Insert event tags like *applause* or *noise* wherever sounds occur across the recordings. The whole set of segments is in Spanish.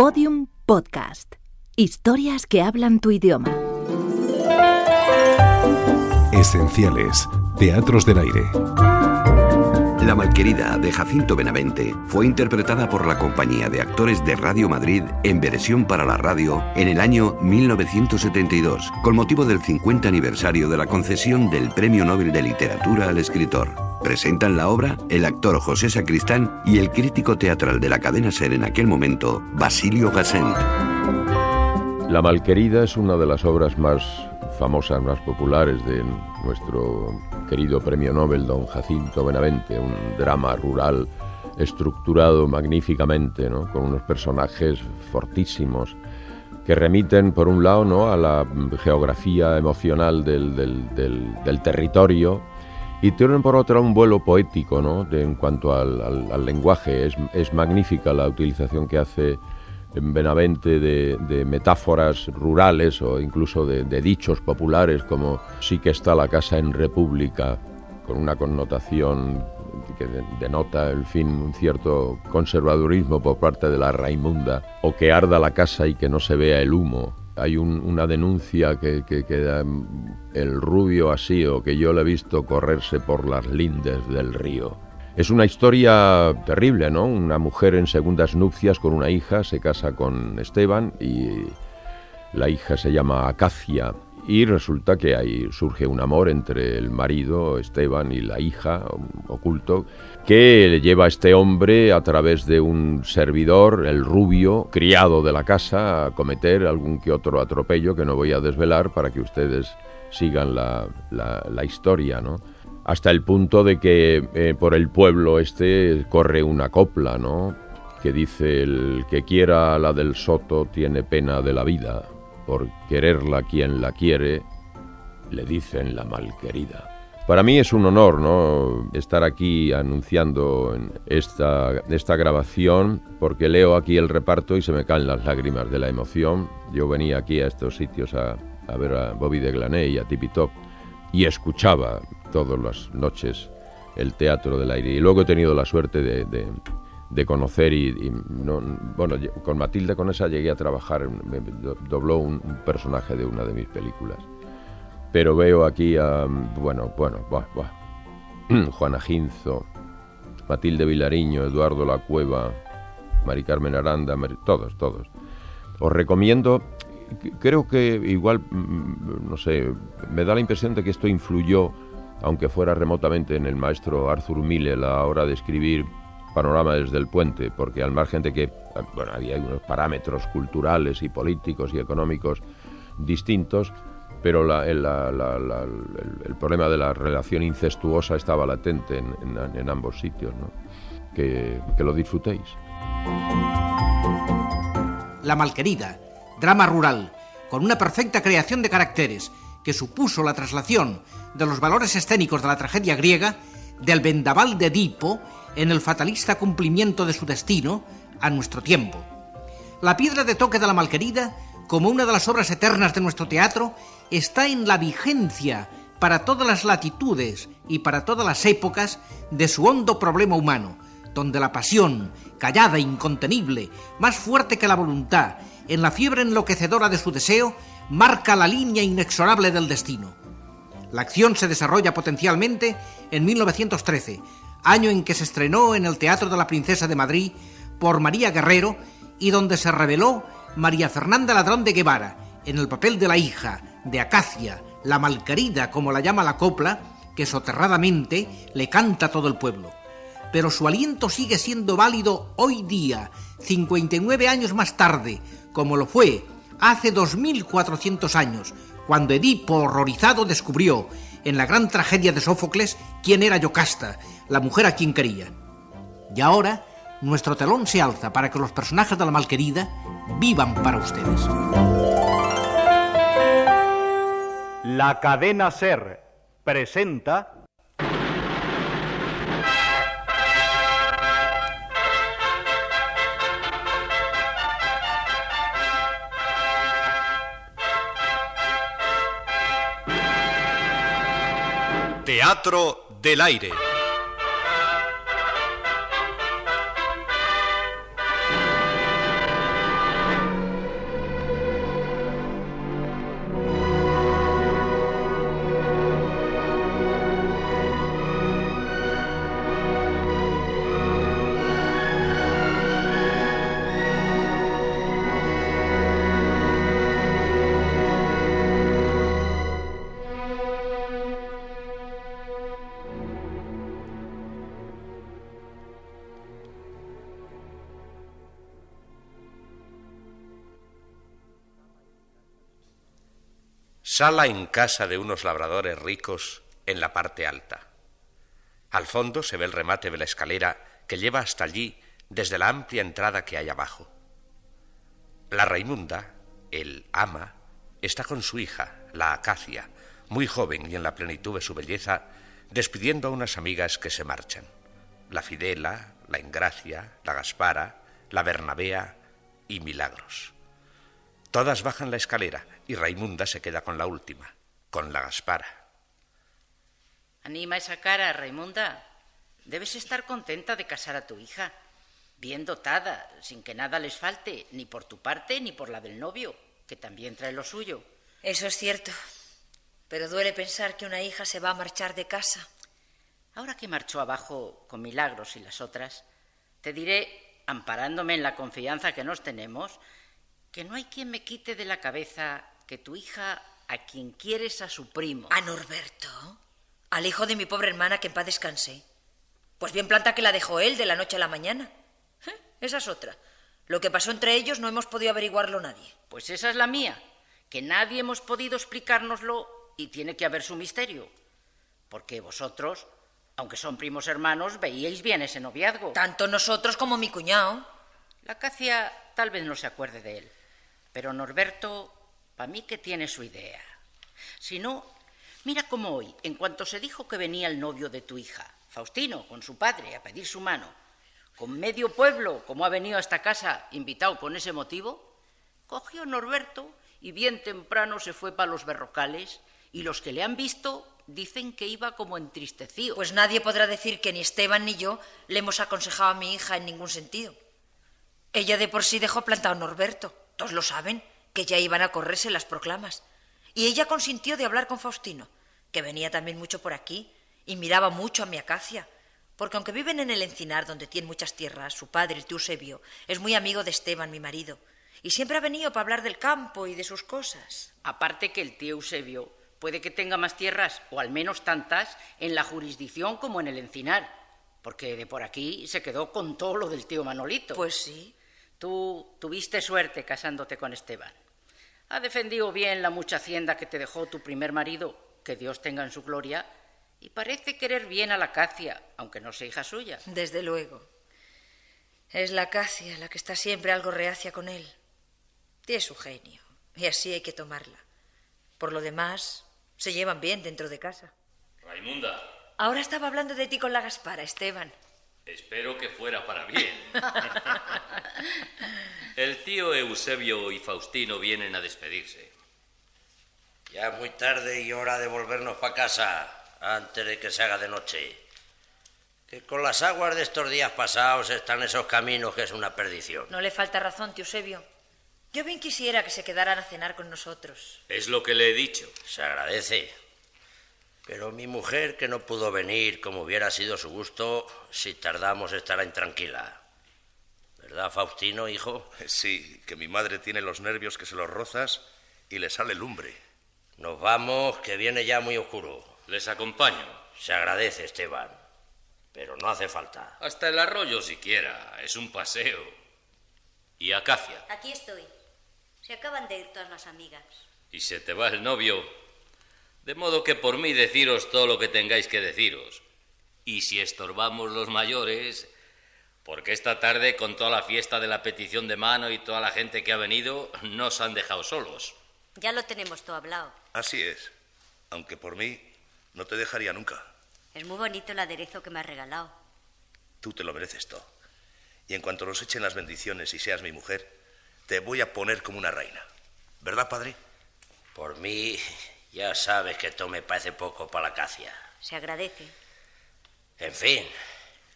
Podium Podcast. Historias que hablan tu idioma. Esenciales. Teatros del aire. La Malquerida de Jacinto Benavente fue interpretada por la compañía de actores de Radio Madrid en versión para la radio en el año 1972, con motivo del 50 aniversario de la concesión del Premio Nobel de Literatura al escritor. Presentan la obra el actor José Sacristán y el crítico teatral de la cadena SER en aquel momento, Basilio Gassent. La Malquerida es una de las obras más famosas, más populares de nuestro querido premio Nobel, don Jacinto Benavente, un drama rural estructurado magníficamente, con unos personajes fortísimos que remiten, por un lado, ¿no? a la geografía emocional del, territorio y tienen, por otro, un vuelo poético ¿no? en cuanto al, lenguaje. Es, magnífica la utilización que hace en Benavente de, metáforas rurales o incluso de, dichos populares como sí que está la casa en república, con una connotación que denota el fin un cierto conservadurismo por parte de la Raimunda, o que arda la casa y que no se vea el humo. Hay una denuncia que, que, que el rubio así o que yo le he visto correrse por las lindes del río. Es una historia terrible, ¿no? Una mujer en segundas nupcias con una hija se casa con Esteban y la hija se llama Acacia y resulta que ahí surge un amor entre el marido Esteban y la hija oculto que le lleva a este hombre a través de un servidor, el rubio, criado de la casa, a cometer algún que otro atropello que no voy a desvelar para que ustedes sigan la, la historia, ¿no? hasta el punto de que eh, por el pueblo este corre una copla, ¿no? Que dice el que quiera la del soto tiene pena de la vida, por quererla quien la quiere, le dicen la malquerida. Para mí es un honor, ¿no? Estar aquí anunciando esta, esta grabación, porque leo aquí el reparto y se me caen las lágrimas de la emoción. Yo venía aquí a estos sitios a, ver a Bobby de Glané y a Tippy Top y escuchaba todas las noches el teatro del aire. Y luego he tenido la suerte de, conocer y, bueno, con Matilda con esa llegué a trabajar, dobló un, personaje de una de mis películas. Pero veo aquí a, bueno, bueno, buah, buah. *clears throat* Juana Ginzo, Matilde Vilariño, Eduardo La Cueva, Mari Carmen Aranda, todos, todos. Os recomiendo creo que igual, mm, no sé, me da la impresión de que esto influyó, aunque fuera remotamente, en el maestro Arthur Mille a la hora de escribir Panorama desde el puente, porque al margen de que bueno, había unos parámetros culturales y políticos y económicos distintos, pero el, problema de la relación incestuosa estaba latente en, ambos sitios. ¿no? Que, que lo disfrutéis. La malquerida drama rural, con una perfecta creación de caracteres que supuso la traslación de los valores escénicos de la tragedia griega del vendaval de Edipo en el fatalista cumplimiento de su destino a nuestro tiempo. La piedra de toque de la malquerida, como una de las obras eternas de nuestro teatro, está en la vigencia para todas las latitudes y para todas las épocas de su hondo problema humano, donde la pasión, callada e incontenible, más fuerte que la voluntad en la fiebre enloquecedora de su deseo, marca la línea inexorable del destino. La acción se desarrolla potencialmente en 1913, año en que se estrenó en el Teatro de la Princesa de Madrid por María Guerrero y donde se reveló María Fernanda Ladrón de Guevara en el papel de la hija de Acacia, la malquerida como la llama la copla, que soterradamente le canta a todo el pueblo. Pero su aliento sigue siendo válido hoy día, 59 años más tarde, como lo fue hace 2400 años, cuando Edipo horrorizado descubrió en la gran tragedia de Sófocles quién era Yocasta, la mujer a quien quería. Y ahora nuestro telón se alza para que los personajes de la malquerida vivan para ustedes. La cadena Ser presenta Teatro del Aire. Sala en casa de unos labradores ricos en la parte alta. Al fondo se ve el remate de la escalera que lleva hasta allí desde la amplia entrada que hay abajo. La Raimunda, el ama, está con su hija, la Acacia, muy joven y en la plenitud de su belleza, despidiendo a unas amigas que se marchan. La Fidela, la Engracia, la Gaspara, la Bernabea y Milagros. Todas bajan la escalera y Raimunda se queda con la última, con la Gaspara. Anima esa cara, Raimunda. Debes estar contenta de casar a tu hija, bien dotada, sin que nada les falte, ni por tu parte ni por la del novio, que también trae lo suyo. Eso es cierto. Pero duele pensar que una hija se va a marchar de casa. Ahora que marchó abajo con Milagros y las otras, te diré, amparándome en la confianza que nos tenemos, que no hay quien me quite de la cabeza que tu hija a quien quieres a su primo. ¿A Norberto? Al hijo de mi pobre hermana que en paz descansé. Pues bien planta que la dejó él de la noche a la mañana. ¿Eh? Esa es otra. Lo que pasó entre ellos no hemos podido averiguarlo nadie. Pues esa es la mía, que nadie hemos podido explicárnoslo y tiene que haber su misterio. Porque vosotros, aunque son primos hermanos, veíais bien ese noviazgo. Tanto nosotros como mi cuñado. La Cacia tal vez no se acuerde de él, pero Norberto, para mí que tiene su idea. Si no, mira cómo hoy, en cuanto se dijo que venía el novio de tu hija, Faustino, con su padre, a pedir su mano, con medio pueblo, como ha venido a esta casa invitado con ese motivo, cogió Norberto y bien temprano se fue para los berrocales y los que le han visto dicen que iba como entristecido. Pues nadie podrá decir que ni Esteban ni yo le hemos aconsejado a mi hija en ningún sentido. Ella de por sí dejó plantado a Norberto. Todos lo saben, que ya iban a correrse las proclamas. Y ella consintió de hablar con Faustino, que venía también mucho por aquí y miraba mucho a mi acacia. Porque aunque viven en el encinar donde tiene muchas tierras, su padre, el tío Eusebio, es muy amigo de Esteban, mi marido, y siempre ha venido para hablar del campo y de sus cosas. Aparte que el tío Eusebio puede que tenga más tierras, o al menos tantas, en la jurisdicción como en el encinar, porque de por aquí se quedó con todo lo del tío Manolito. Pues sí. Tú tuviste suerte casándote con Esteban. Ha defendido bien la mucha hacienda que te dejó tu primer marido, que Dios tenga en su gloria, y parece querer bien a la Cacia, aunque no sea hija suya. Desde luego. Es la Cacia la que está siempre algo reacia con él. Tiene su genio, y así hay que tomarla. Por lo demás, se llevan bien dentro de casa. Raimunda. Ahora estaba hablando de ti con la Gaspara, Esteban. Espero que fuera para bien. *laughs* El tío Eusebio y Faustino vienen a despedirse. Ya es muy tarde y hora de volvernos para casa, antes de que se haga de noche. Que con las aguas de estos días pasados están esos caminos que es una perdición. No le falta razón, tío Eusebio. Yo bien quisiera que se quedaran a cenar con nosotros. Es lo que le he dicho. Se agradece. Pero mi mujer, que no pudo venir como hubiera sido su gusto, si tardamos estará intranquila. ¿Verdad, Faustino, hijo? Sí, que mi madre tiene los nervios que se los rozas y le sale lumbre. Nos vamos, que viene ya muy oscuro. Les acompaño. Se agradece, Esteban. Pero no hace falta. Hasta el arroyo siquiera. Es un paseo. ¿Y Acacia? Aquí estoy. Se acaban de ir todas las amigas. Y se te va el novio. De modo que por mí deciros todo lo que tengáis que deciros. Y si estorbamos los mayores, porque esta tarde con toda la fiesta de la petición de mano y toda la gente que ha venido, nos han dejado solos. Ya lo tenemos todo hablado. Así es. Aunque por mí no te dejaría nunca. Es muy bonito el aderezo que me has regalado. Tú te lo mereces todo. Y en cuanto nos echen las bendiciones y seas mi mujer, te voy a poner como una reina. ¿Verdad, padre? Por mí, ya sabes que esto me parece poco para la cacia. Se agradece. En fin,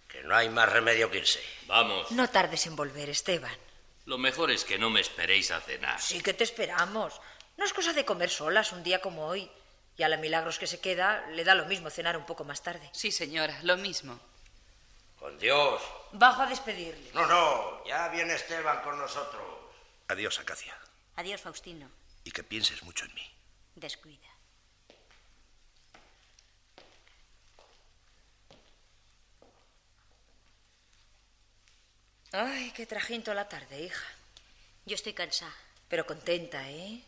que no hay más remedio que irse. Vamos. No tardes en volver, Esteban. Lo mejor es que no me esperéis a cenar. Sí que te esperamos. No es cosa de comer solas un día como hoy. Y a la Milagros que se queda le da lo mismo cenar un poco más tarde. Sí, señora, lo mismo. Con Dios. Bajo a despedirle. No, no, ya viene Esteban con nosotros. Adiós, Acacia. Adiós, Faustino. Y que pienses mucho en mí. Descuida. Ay, qué trajín toda la tarde, hija. Yo estoy cansada. Pero contenta, ¿eh?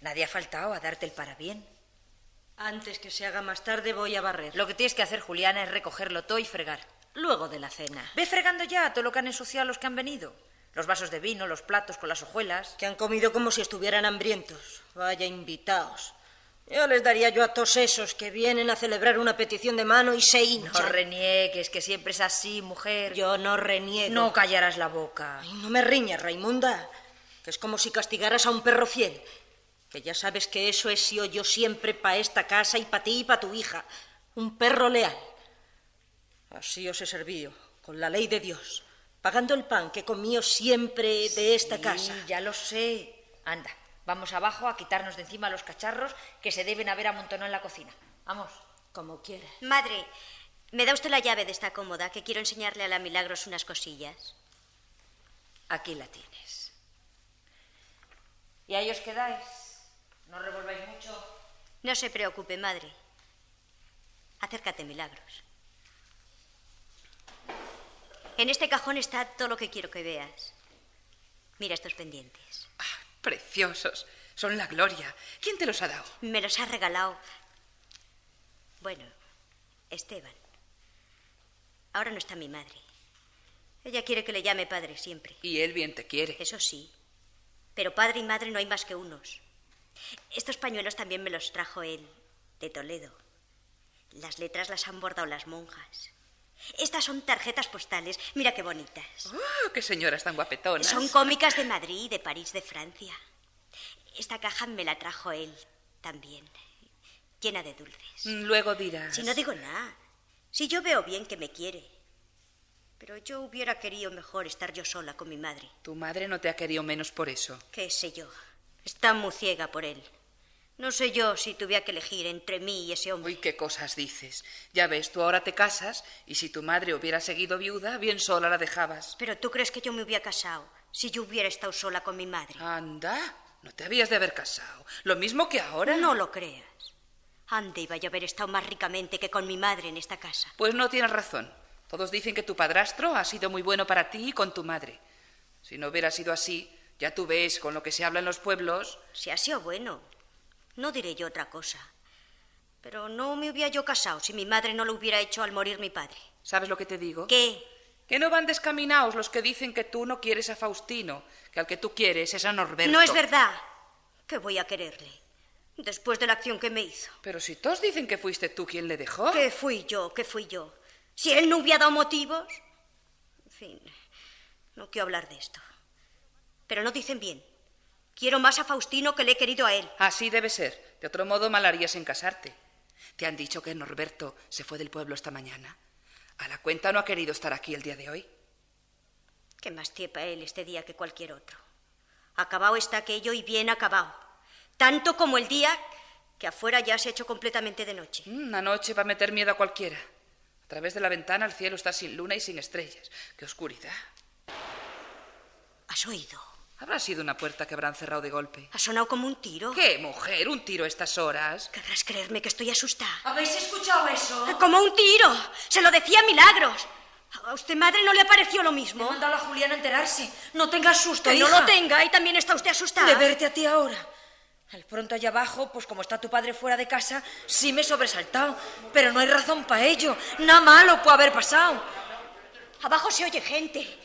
Nadie ha faltado a darte el bien. Antes que se haga más tarde voy a barrer. Lo que tienes que hacer, Juliana, es recogerlo todo y fregar. Luego de la cena. Ve fregando ya todo lo que han ensuciado los que han venido. Los vasos de vino, los platos con las hojuelas. Que han comido como si estuvieran hambrientos. Vaya invitados. Yo les daría yo a todos esos que vienen a celebrar una petición de mano y se hinchan. No reniegues, que siempre es así, mujer. Yo no reniego. No callarás la boca. Ay, no me riñas, Raimunda. Que es como si castigaras a un perro fiel. Que ya sabes que eso he sido yo siempre para esta casa y para ti y para tu hija. Un perro leal. Así os he servido, con la ley de Dios, pagando el pan que comío siempre de esta Sí, casa. Ya lo sé. Anda, vamos abajo a quitarnos de encima los cacharros que se deben haber amontonado en la cocina. Vamos. Como quieras. Madre, ¿me da usted la llave de esta cómoda que quiero enseñarle a la Milagros unas cosillas? Aquí la tienes. Y ahí os quedáis. No revolváis mucho. No se preocupe, madre. Acércate, Milagros. En este cajón está todo lo que quiero que veas. Mira estos pendientes. Preciosos. Son la gloria. ¿Quién te los ha dado? Me los ha regalado. Bueno, Esteban. Ahora no está mi madre. Ella quiere que le llame padre siempre. Y él bien te quiere. Eso sí. Pero padre y madre no hay más que unos. Estos pañuelos también me los trajo él, de Toledo. Las letras las han bordado las monjas. Estas son tarjetas postales. Mira qué bonitas. ¡Oh, qué señoras tan guapetonas! Son cómicas de Madrid, de París, de Francia. Esta caja me la trajo él también, llena de dulces. Luego dirás. Si no digo nada, si yo veo bien que me quiere. Pero yo hubiera querido mejor estar yo sola con mi madre. Tu madre no te ha querido menos por eso. ¿Qué sé yo? Está muy ciega por él. No sé yo si tuviera que elegir entre mí y ese hombre. Uy, qué cosas dices. Ya ves, tú ahora te casas y si tu madre hubiera seguido viuda, bien sola la dejabas. Pero tú crees que yo me hubiera casado si yo hubiera estado sola con mi madre. Anda, no te habías de haber casado. Lo mismo que ahora. No lo creas. Ande iba yo a haber estado más ricamente que con mi madre en esta casa. Pues no tienes razón. Todos dicen que tu padrastro ha sido muy bueno para ti y con tu madre. Si no hubiera sido así, ya tú ves con lo que se habla en los pueblos. Si ha sido bueno, no diré yo otra cosa. Pero no me hubiera yo casado si mi madre no lo hubiera hecho al morir mi padre. ¿Sabes lo que te digo? ¿Qué? Que no van descaminados los que dicen que tú no quieres a Faustino, que al que tú quieres es a Norberto. No es verdad. Que voy a quererle. Después de la acción que me hizo. Pero si todos dicen que fuiste tú quien le dejó. Que fui yo, que fui yo. Si él no hubiera dado motivos. En fin, no quiero hablar de esto. Pero no dicen bien. Quiero más a Faustino que le he querido a él. Así debe ser. De otro modo mal harías en casarte. ¿Te han dicho que Norberto se fue del pueblo esta mañana? A la cuenta no ha querido estar aquí el día de hoy. Que más tiepa él este día que cualquier otro. Acabado está aquello y bien acabado. Tanto como el día que afuera ya se ha hecho completamente de noche. Una noche va a meter miedo a cualquiera. A través de la ventana el cielo está sin luna y sin estrellas. ¡Qué oscuridad! ¿Has oído? Habrá sido una puerta que habrán cerrado de golpe. Ha sonado como un tiro. ¿Qué, mujer? ¿Un tiro a estas horas? Querrás creerme que estoy asustada. ¿Habéis escuchado eso? Como un tiro. Se lo decía Milagros. ¿A usted, madre, no le pareció lo mismo? He mandado a Julián a enterarse. No tengas susto, Que no lo tenga y también está usted asustada. De verte a ti ahora. Al pronto allá abajo, pues como está tu padre fuera de casa, sí me he sobresaltado. Pero no hay razón para ello. Nada malo puede haber pasado. Abajo se oye gente.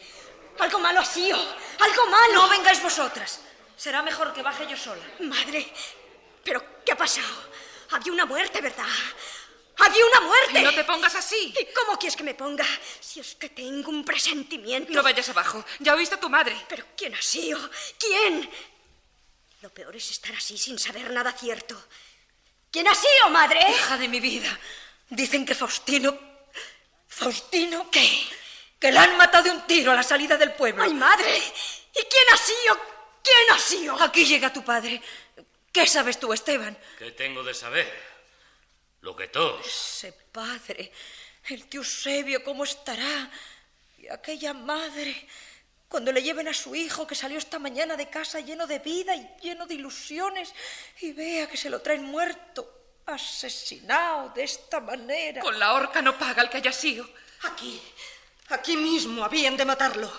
Algo malo ha sido. Algo malo. No vengáis vosotras. Será mejor que baje yo sola. Madre, ¿pero qué ha pasado? Había una muerte, ¿verdad? ¡Había una muerte! No te pongas así. ¿Y cómo quieres que me ponga? Si es que tengo un presentimiento. No vayas abajo. Ya oíste a tu madre. ¿Pero quién ha sido? ¿Quién? Lo peor es estar así sin saber nada cierto. ¿Quién ha sido, madre? Hija de mi vida. Dicen que Faustino. ¿Faustino? ¿Qué? Que la han matado de un tiro a la salida del pueblo. ¡Ay, madre! ¿Y quién ha sido? ¿Quién ha sido? Aquí llega tu padre. ¿Qué sabes tú, Esteban? ¿Qué tengo de saber? Lo que todos. Ese padre, el tío Eusebio, ¿cómo estará? Y aquella madre, cuando le lleven a su hijo que salió esta mañana de casa lleno de vida y lleno de ilusiones y vea que se lo traen muerto, asesinado de esta manera. Con la horca no paga el que haya sido. Aquí, aquí mismo habían de matarlo.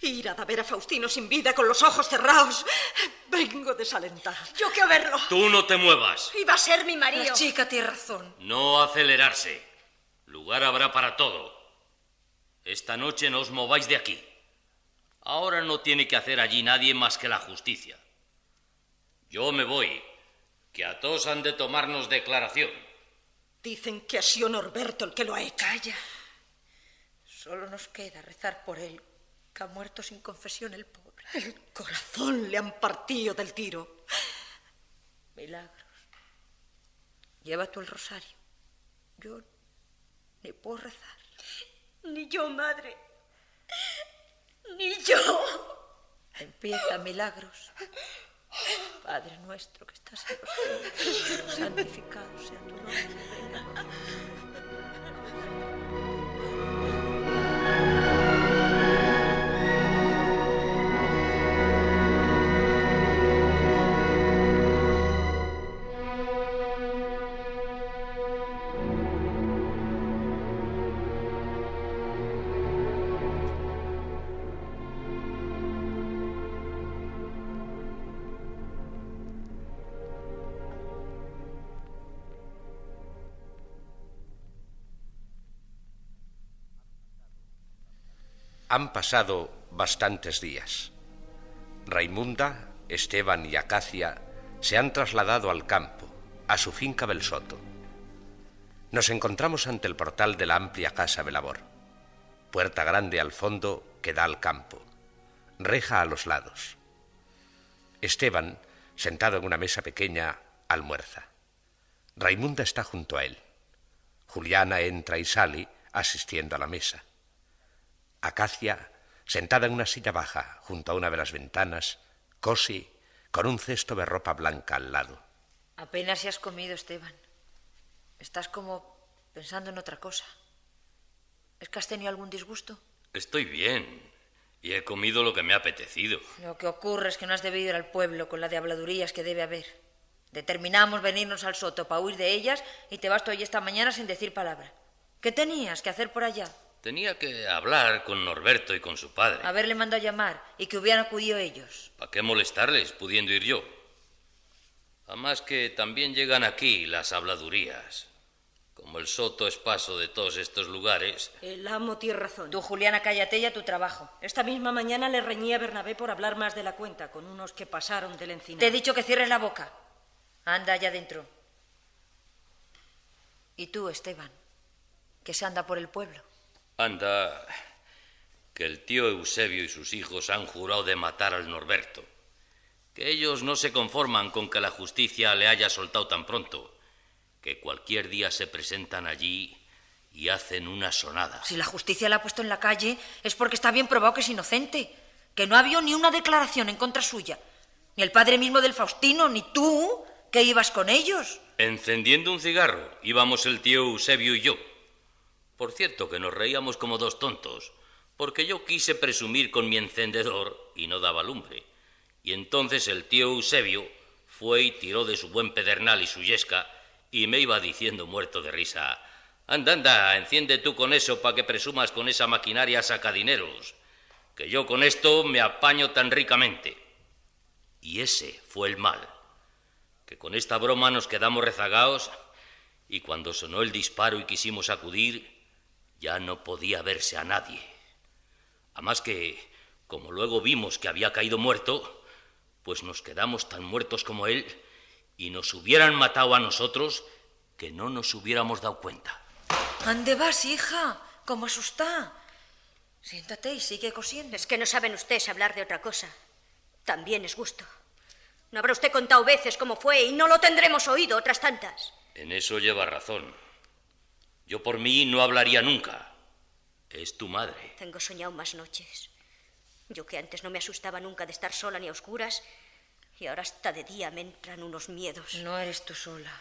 Ir a ver a Faustino sin vida con los ojos cerrados. Vengo desalentada. Yo quiero verlo. Tú no te muevas. Iba a ser mi marido. La chica tiene razón. No acelerarse. Lugar habrá para todo. Esta noche no os mováis de aquí. Ahora no tiene que hacer allí nadie más que la justicia. Yo me voy, que a todos han de tomarnos declaración. Dicen que ha sido Norberto el que lo ha hecho. Calla. Solo nos queda rezar por él, que ha muerto sin confesión el pobre. El corazón le han partido del tiro. Milagros. Lleva tú el rosario. Yo ni puedo rezar. Ni yo, madre. Ni yo. Empieza, Milagros. Padre nuestro que estás en los cielos, santificado sea tu nombre. Han pasado bastantes días. Raimunda, Esteban y Acacia se han trasladado al campo, a su finca Belsoto. Nos encontramos ante el portal de la amplia casa Belabor. Puerta grande al fondo que da al campo. Reja a los lados. Esteban, sentado en una mesa pequeña, almuerza. Raimunda está junto a él. Juliana entra y sale asistiendo a la mesa. Acacia, sentada en una silla baja junto a una de las ventanas, cose con un cesto de ropa blanca al lado. Apenas si has comido, Esteban. Estás como pensando en otra cosa. ¿Es que has tenido algún disgusto? Estoy bien. Y he comido lo que me ha apetecido. Lo que ocurre es que no has debido ir al pueblo con la de habladurías que debe haber. Determinamos venirnos al soto para huir de ellas y te vas tú hoy esta mañana sin decir palabra. ¿Qué tenías que hacer por allá? Tenía que hablar con Norberto y con su padre. Haberle mandado a llamar y que hubieran acudido ellos. ¿Para qué molestarles pudiendo ir yo? Además que también llegan aquí las habladurías. Como el soto es paso de todos estos lugares. El amo tiene razón. Tú, Juliana, cállate y a tu trabajo. Esta misma mañana le reñí a Bernabé por hablar más de la cuenta con unos que pasaron del encina. Te he dicho que cierres la boca. Anda allá adentro. ¿Y tú, Esteban? ¿Qué se anda por el pueblo? Anda, que el tío Eusebio y sus hijos han jurado de matar al Norberto. Que ellos no se conforman con que la justicia le haya soltado tan pronto. Que cualquier día se presentan allí y hacen una sonada. Si la justicia la ha puesto en la calle es porque está bien probado que es inocente. Que no ha habido ni una declaración en contra suya. Ni el padre mismo del Faustino, ni tú, que ibas con ellos. Encendiendo un cigarro íbamos el tío Eusebio y yo. Por cierto que nos reíamos como dos tontos, porque yo quise presumir con mi encendedor y no daba lumbre. Y entonces el tío Eusebio fue y tiró de su buen pedernal y su yesca y me iba diciendo muerto de risa, anda, anda, enciende tú con eso para que presumas con esa maquinaria sacadineros, que yo con esto me apaño tan ricamente. Y ese fue el mal, que con esta broma nos quedamos rezagados y cuando sonó el disparo y quisimos acudir, ya no podía verse a nadie. Además que, como luego vimos que había caído muerto, pues nos quedamos tan muertos como él y nos hubieran matado a nosotros que no nos hubiéramos dado cuenta. ¿Ande vas, hija? ¿Cómo asusta? Siéntate y sigue cosiendo. Es que no saben ustedes hablar de otra cosa. También es gusto. No habrá usted contado veces cómo fue y no lo tendremos oído otras tantas. En eso lleva razón. Yo por mí no hablaría nunca. Es tu madre. Tengo soñado más noches. Yo que antes no me asustaba nunca de estar sola ni a oscuras, y ahora hasta de día me entran unos miedos. No eres tú sola.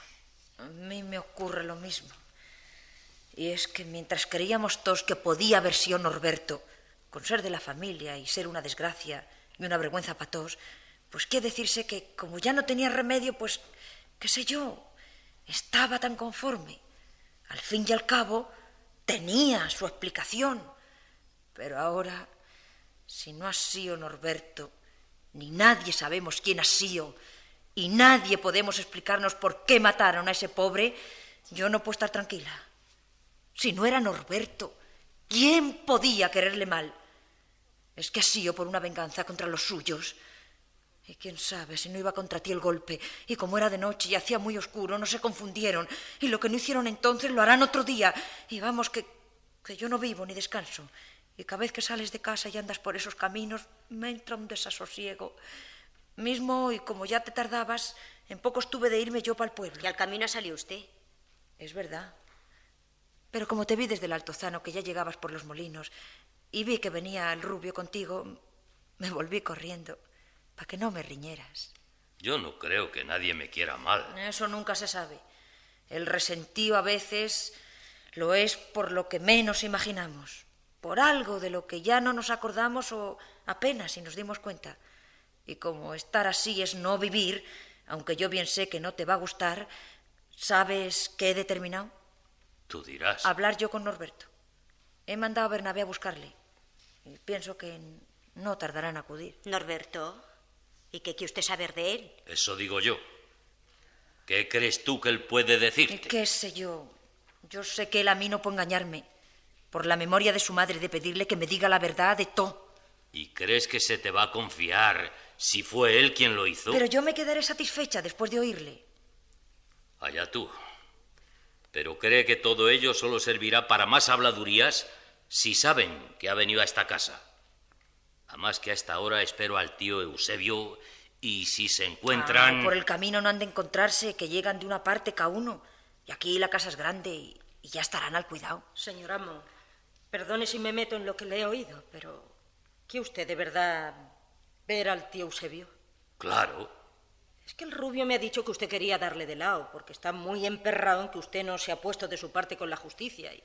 A mí me ocurre lo mismo. Y es que mientras creíamos todos que podía haber sido Norberto, con ser de la familia y ser una desgracia y una vergüenza para todos, pues qué decirse que como ya no tenía remedio, pues, qué sé yo, estaba tan conforme. Al fin y al cabo, tenía su explicación. Pero ahora Si no ha sido Norberto, ni nadie sabemos quién ha sido, y nadie podemos explicarnos por qué mataron a ese pobre, yo no puedo estar tranquila. Si no era Norberto, ¿quién podía quererle mal? Es que ha sido por una venganza contra los suyos. Y quién sabe si no iba contra ti el golpe. Y como era de noche y hacía muy oscuro, no se confundieron. Y lo que no hicieron entonces lo harán otro día. Y vamos, que, que yo no vivo ni descanso. Y cada vez que sales de casa y andas por esos caminos, me entra un desasosiego. Mismo y como ya te tardabas, en poco estuve de irme yo para el pueblo. Y al camino salió usted. Es verdad. Pero como te vi desde el Altozano, que ya llegabas por los molinos, y vi que venía el rubio contigo, me volví corriendo, para que no me riñeras. Yo no creo que nadie me quiera mal. Eso nunca se sabe. El resentido a veces lo es por lo que menos imaginamos, por algo de lo que ya no nos acordamos o apenas si nos dimos cuenta. Y como estar así es no vivir, aunque yo bien sé que no te va a gustar, ¿sabes qué he determinado? Tú dirás. Hablar yo con Norberto. He mandado a Bernabé a buscarle. Y pienso que no tardará en acudir. Norberto, ¿y qué quiere usted saber de él? Eso digo yo. ¿Qué crees tú que él puede decirte? ¿Qué sé yo? Yo sé que él a mí no puede engañarme. Por la memoria de su madre de pedirle que me diga la verdad de todo. ¿Y crees que se te va a confiar si fue él quien lo hizo? Pero yo me quedaré satisfecha después de oírle. Allá tú. Pero cree que todo ello solo servirá para más habladurías si saben que ha venido a esta casa. Además que a esta hora espero al tío Eusebio y si se encuentran... Ah, por el camino no han de encontrarse, que llegan de una parte cada uno. Y aquí la casa es grande y, y ya estarán al cuidado. Señor amo, perdone si me meto en lo que le he oído, pero ¿quiere usted de verdad ver al tío Eusebio? Claro. Es que el rubio me ha dicho que usted quería darle de lado, porque está muy emperrado en que usted no se ha puesto de su parte con la justicia. Y,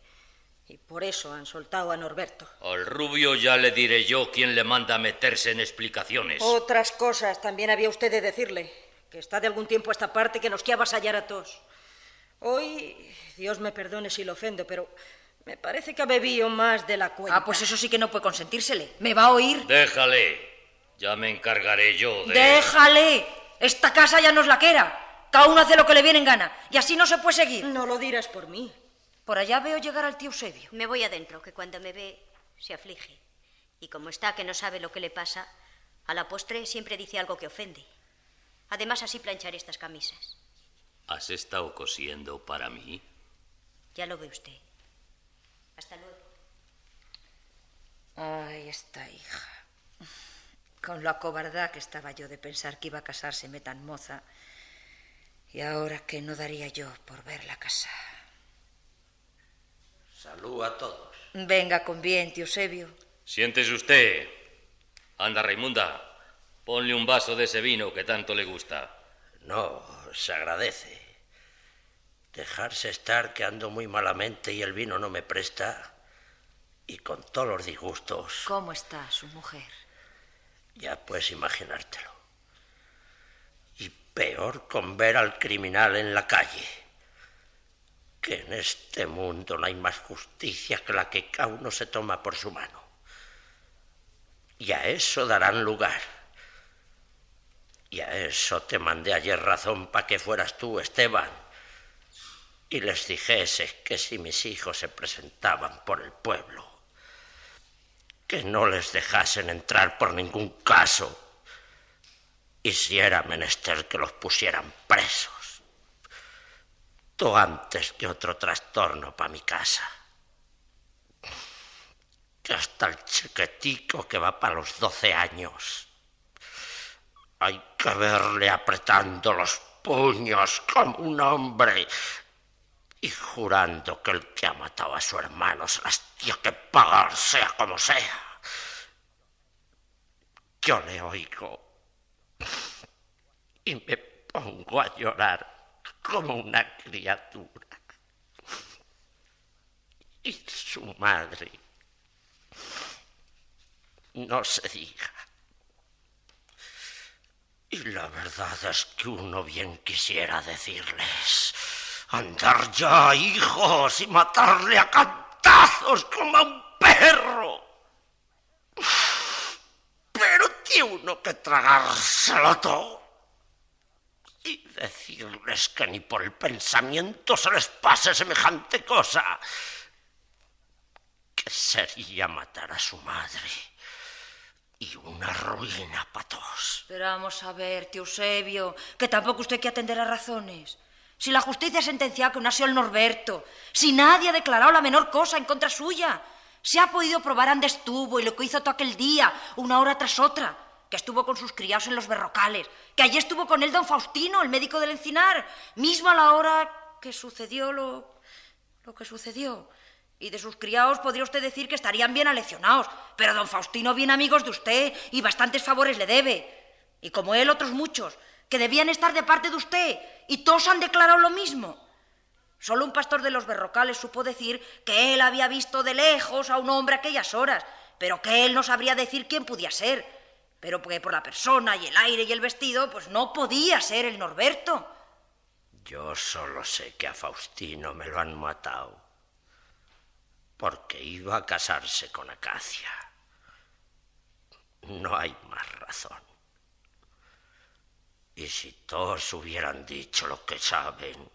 y por eso han soltado a Norberto. Al rubio ya le diré yo quién le manda a meterse en explicaciones. Otras cosas también había usted de decirle, que está de algún tiempo a esta parte que nos quiere avasallar a todos. Hoy, Dios me perdone si lo ofendo, pero me parece que ha bebido más de la cuenta. Ah, pues eso sí que no puede consentírsele. ¿Me va a oír? Déjale. Ya me encargaré yo de... ¡Déjale! Esta casa ya no es la que era. Cada uno hace lo que le viene en gana. Y así no se puede seguir. No lo dirás por mí. Por allá veo llegar al tío Eusebio. Me voy adentro, que cuando me ve se aflige. Y como está que no sabe lo que le pasa, a la postre siempre dice algo que ofende. Además, así plancharé estas camisas. ¿Has estado cosiendo para mí? Ya lo ve usted. Hasta luego. Ay, esta hija. Con la cobardad que estaba yo de pensar que iba a casárseme tan moza. Y ahora que no daría yo por verla casar. Salud a todos. Venga con bien, tío Eusebio. Siéntese usted. Anda, Raimunda. Ponle un vaso de ese vino que tanto le gusta. No, se agradece. Dejarse estar que ando muy malamente y el vino no me presta. Y con todos los disgustos. ¿Cómo está su mujer? Ya puedes imaginártelo. Y peor con ver al criminal en la calle. Que en este mundo no hay más justicia que la que cada uno se toma por su mano. Y a eso darán lugar. Y a eso te mandé ayer razón para que fueras tú, Esteban. Y les dijese que si mis hijos se presentaban por el pueblo, que no les dejasen entrar por ningún caso. Y si era menester que los pusieran presos. Tú antes que otro trastorno para mi casa. Que hasta el chiquetico que va para los doce años. Hay que verle apretando los puños como un hombre y jurando que el que ha matado a su hermano se las tiene que pagar, sea como sea. Yo le oigo y me pongo a llorar como una criatura. Y su madre, no se diga. Y la verdad es que uno bien quisiera decirles, andar ya, hijos, y matarle a cantazos como a un perro. y uno que tragárselo todo. Y decirles que ni por el pensamiento se les pase semejante cosa. Que sería matar a su madre. Y una ruina para todos. Pero vamos a ver, tío Eusebio, que tampoco usted que atender a razones. Si la justicia ha sentenciado que no ha el Norberto, si nadie ha declarado la menor cosa en contra suya, se ha podido probar dónde estuvo y lo que hizo todo aquel día, una hora tras otra, que estuvo con sus criados en los berrocales, que allí estuvo con él don Faustino, el médico del encinar, mismo a la hora que sucedió lo, lo que sucedió. Y de sus criados podría usted decir que estarían bien aleccionados, pero don Faustino bien amigos de usted y bastantes favores le debe. Y como él otros muchos, que debían estar de parte de usted, y todos han declarado lo mismo. Solo un pastor de los berrocales supo decir que él había visto de lejos a un hombre a aquellas horas, pero que él no sabría decir quién podía ser. Pero que por la persona y el aire y el vestido, pues no podía ser el Norberto. Yo solo sé que a Faustino me lo han matado porque iba a casarse con Acacia. No hay más razón. Y si todos hubieran dicho lo que saben,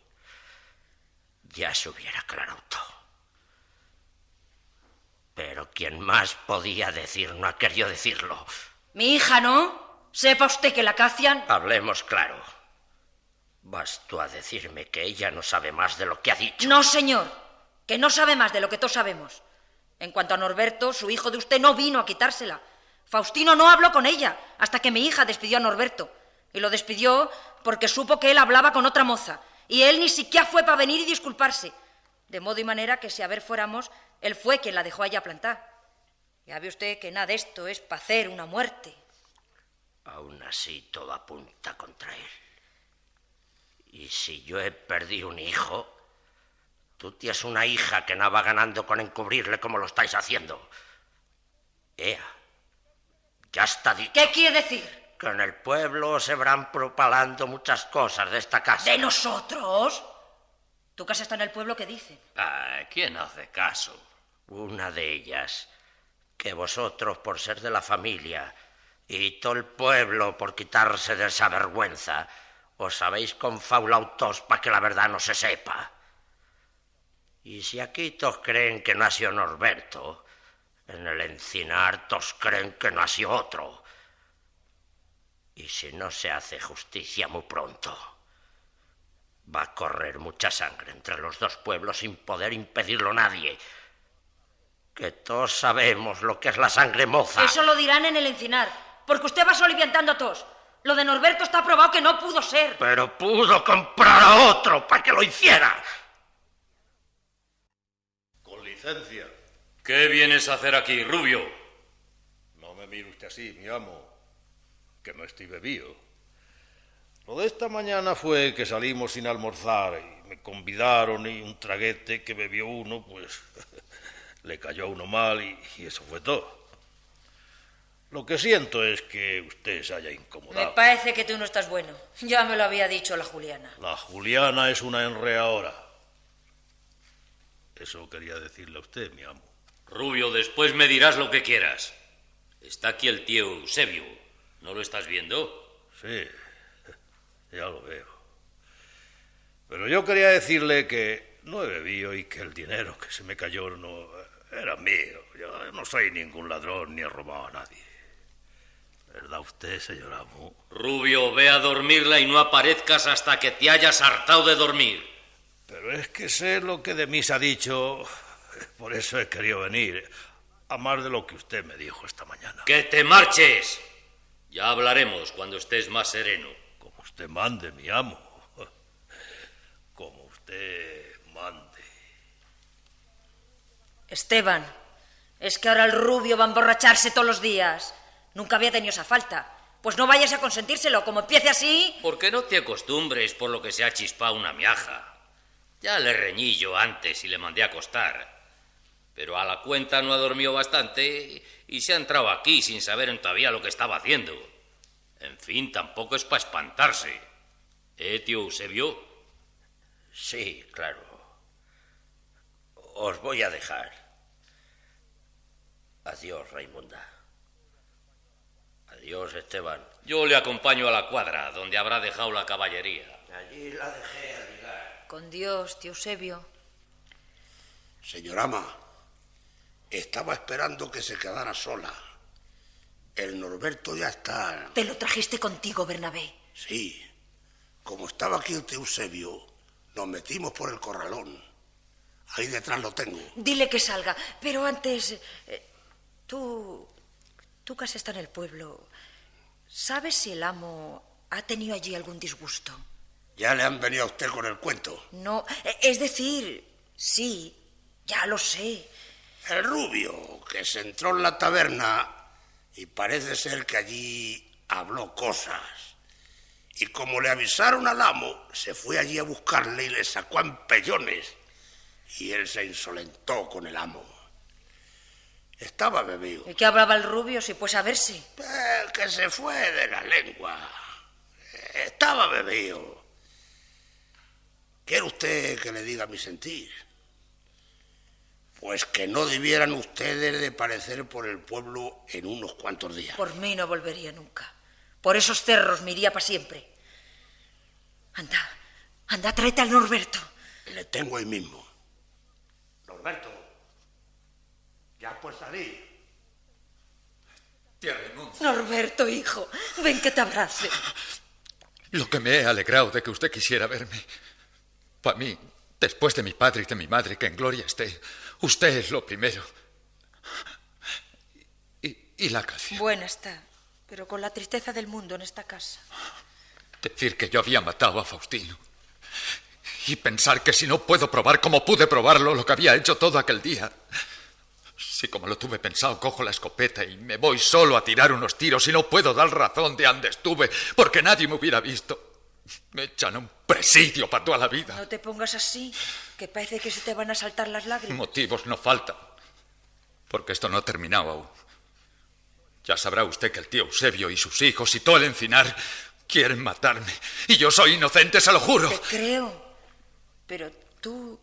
ya se hubiera aclarado todo. Pero quien más podía decir no ha querido decirlo. Mi hija, ¿no? Sepa usted que la Acacian... Hablemos claro. Bastó a decirme que ella no sabe más de lo que ha dicho. No, señor, que no sabe más de lo que todos sabemos. En cuanto a Norberto, su hijo de usted no vino a quitársela. Faustino no habló con ella hasta que mi hija despidió a Norberto. Y lo despidió porque supo que él hablaba con otra moza. Y él ni siquiera fue para venir y disculparse. De modo y manera que si a ver fuéramos, él fue quien la dejó allá plantar. Ya ve usted que nada de esto es para hacer una muerte. Aún así todo apunta contra él. Y si yo he perdido un hijo, tú tienes una hija que no va ganando con encubrirle como lo estáis haciendo. Ea, ya está dicho. ¿Qué quiere decir? Que en el pueblo se verán propalando muchas cosas de esta casa. ¿De nosotros? Tu casa está en el pueblo, ¿qué dicen? Ah, ¿quién hace caso? Una de ellas, que vosotros por ser de la familia y todo el pueblo por quitarse de esa vergüenza, os habéis confaulado todos para que la verdad no se sepa. Y si aquí todos creen que sido Norberto, en el encinar todos creen que sido otro. Y si no se hace justicia muy pronto, va a correr mucha sangre entre los dos pueblos sin poder impedirlo nadie. Que todos sabemos lo que es la sangre moza. Eso lo dirán en el encinar, porque usted va soliviantando a todos. Lo de Norberto está probado que no pudo ser. Pero pudo comprar a otro para que lo hiciera. Con licencia. ¿Qué vienes a hacer aquí, Rubio? No me mire usted así, mi amo, que no estoy bebido. Lo de esta mañana fue que salimos sin almorzar y me convidaron y un traguete que bebió uno, pues le cayó a uno mal y, y eso fue todo. Lo que siento es que usted se haya Me incomodado. parece que tú no estás bueno. Ya me lo había dicho la Juliana. La Juliana es una enreadora. Eso quería decirle a usted, mi amo. Rubio, después me dirás lo que quieras. Está aquí el tío Eusebio. ¿No lo estás viendo? Sí, *laughs* ya lo veo. Pero yo quería decirle que no he bebido y que el dinero que se me cayó no era mío. Yo no soy ningún ladrón ni he robado a nadie. ¿Verdad usted, señor amo? Rubio, ve a dormirla y no aparezcas hasta que te hayas hartado de dormir. Pero es que sé lo que de mí se ha dicho. Por eso he querido venir. A más de lo que usted me dijo esta mañana. ¡Que te marches! Ya hablaremos cuando estés más sereno. Como usted mande, mi amo. Como usted mande. Esteban, es que ahora el rubio va a emborracharse todos los días. Nunca había tenido esa falta. Pues no vayas a consentírselo. Como empiece así. ¿Por qué no te acostumbres por lo que se ha chispado una miaja? Ya le reñí yo antes y le mandé a acostar. Pero a la cuenta no ha dormido bastante y se ha entrado aquí sin saber todavía lo que estaba haciendo. En fin, tampoco es para espantarse. ¿Eh, tío Eusebio? Sí, claro. Os voy a dejar. Adiós, Raimunda. Adiós. Esteban? Yo le acompaño a la cuadra, donde habrá dejado la caballería. Allí la dejé al llegar. Con Dios, tío Eusebio. Señor ama, estaba esperando que se quedara sola. El Norberto ya está. Te lo trajiste contigo, Bernabé. Sí. Como estaba aquí el tío Eusebio, nos metimos por el corralón. Ahí detrás lo tengo. Dile que salga, pero antes... eh, tú... Tú que has estado en el pueblo, ¿sabes si el amo ha tenido allí algún disgusto? Ya le han venido a usted con el cuento. No, eh, es decir, sí, ya lo sé. El rubio, que se entró en la taberna y parece ser que allí habló cosas. Y como le avisaron al amo, se fue allí a buscarle y le sacó a empellones. Y él se insolentó con el amo. Estaba bebido. ¿Y qué hablaba el rubio si pues a verse? Eh, que se fue de la lengua. Estaba bebido. ¿Quiere usted que le diga mi sentir? Pues que no debieran ustedes de parecer por el pueblo en unos cuantos días. Por mí no volvería nunca. Por esos cerros me iría para siempre. Anda, anda, tráete al Norberto. Le tengo ahí mismo. Norberto, ya pues salir. Tía Raimundo, Norberto, hijo, ven que te abrace. lo que me he alegrado de que usted quisiera verme. Para mí, después de mi padre y de mi madre, que en gloria esté, usted es lo primero. Y, y la canción. Buena está, pero con la tristeza del mundo en esta casa. Decir que yo había matado a Faustino. Y pensar que si no puedo probar como pude probarlo lo que había hecho todo aquel día. Si como lo tuve pensado, cojo la escopeta y me voy solo a tirar unos tiros y no puedo dar razón de dónde estuve porque nadie me hubiera visto. Me echan a un presidio para toda la vida. No te pongas así, que parece que se te van a saltar las lágrimas. Motivos no faltan. Porque esto no ha terminado aún. Ya sabrá usted que el tío Eusebio y sus hijos y todo el encinar quieren matarme. Y yo soy inocente, se lo juro. Te creo, pero tú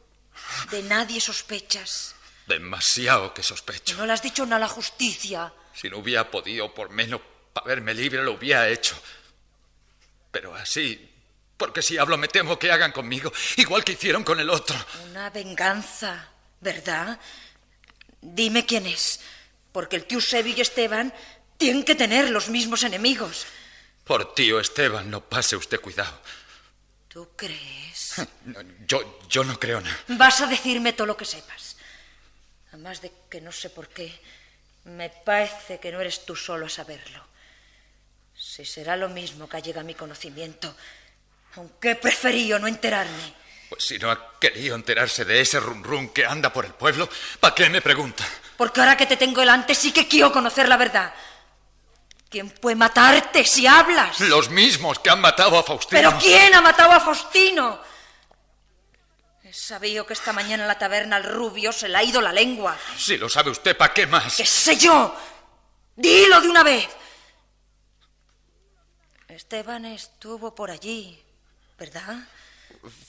de nadie sospechas. Demasiado que sospecho. No le has dicho nada a la justicia. Si no hubiera podido, por menos para verme libre, lo hubiera hecho. Pero así, porque si hablo me temo que hagan conmigo, igual que hicieron con el otro. Una venganza, ¿verdad? Dime quién es, porque el tío Eusebio y Esteban tienen que tener los mismos enemigos. Por tío Esteban, no pase usted cuidado. ¿Tú crees? *laughs* No, yo, yo no creo nada. Vas a decirme todo lo que sepas. Además de que no sé por qué, me parece que no eres tú solo a saberlo. Si será lo mismo que llega a mi conocimiento, aunque he preferido no enterarme. Pues si no ha querido enterarse de ese rum rum que anda por el pueblo, ¿para qué me pregunta? Porque ahora que te tengo delante sí que quiero conocer la verdad. ¿Quién puede matarte si hablas? Los mismos que han matado a Faustino. ¿Pero quién ha matado a Faustino? He sabido que esta mañana en la taberna al rubio se le ha ido la lengua. Si lo sabe usted, ¿para qué más? ¿Qué sé yo? Dilo de una vez. Esteban estuvo por allí, ¿verdad?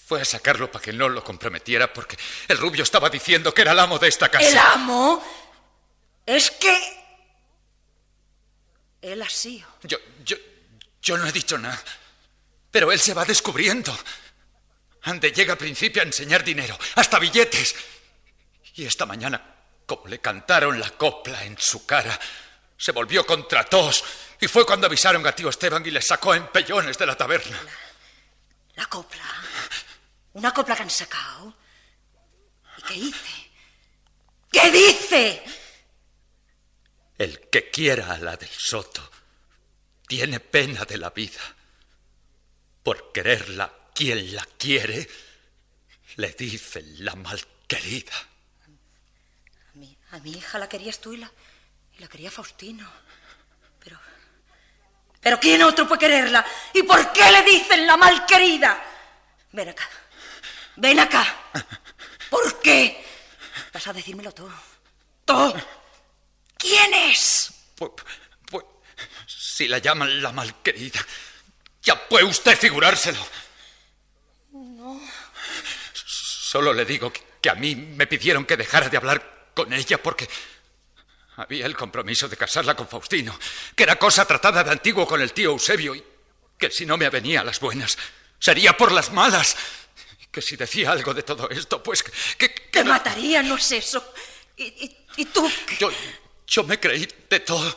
Fue a sacarlo para que no lo comprometiera porque el rubio estaba diciendo que era el amo de esta casa. ¿El amo? Es que... Él ha sido. Yo, yo, yo no he dicho nada. Pero él se va descubriendo. Ande llega al principio a enseñar dinero, hasta billetes. Y esta mañana, como le cantaron la copla en su cara, se volvió contra todos. Y fue cuando avisaron a tío Esteban y le sacó empellones de la taberna. La copla. Una copla que han sacado. ¿Y qué dice? ¿Qué dice? El que quiera a la del soto tiene pena de la vida. Por quererla quien la quiere, le dice la malquerida. A mi, a mi hija la querías tú y la, y la quería Faustino. Pero. ¿Pero quién otro puede quererla? ¿Y por qué le dicen la malquerida? Ven acá. Ven acá. ¿Por qué? Vas a decírmelo tú. Tú. ¿Quién es? Pues, pues, si la llaman la malquerida, ya puede usted figurárselo. No. Solo le digo que, que a mí me pidieron que dejara de hablar con ella porque Había el compromiso de casarla con Faustino, que era cosa tratada de antiguo con el tío Eusebio, y que si no me avenía a las buenas, sería por las malas. Y que si decía algo de todo esto, pues que... Te mataría, no es eso. ¿Y, tú? Yo, yo me creí de todo.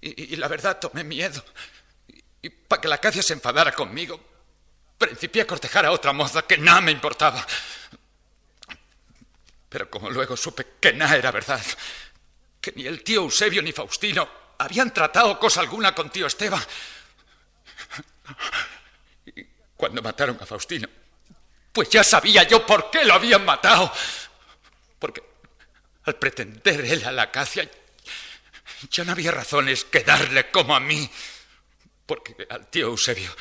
Y, la verdad tomé miedo. Y, para que la Cacia se enfadara conmigo, principié a cortejar a otra moza que nada me importaba. Pero como luego supe que nada era verdad, que ni el tío Eusebio ni Faustino habían tratado cosa alguna con tío Esteban. Y cuando mataron a Faustino, pues ya sabía yo por qué lo habían matado. Porque al pretender él a la Acacia, ya no había razones que darle como a mí. Porque al tío Eusebio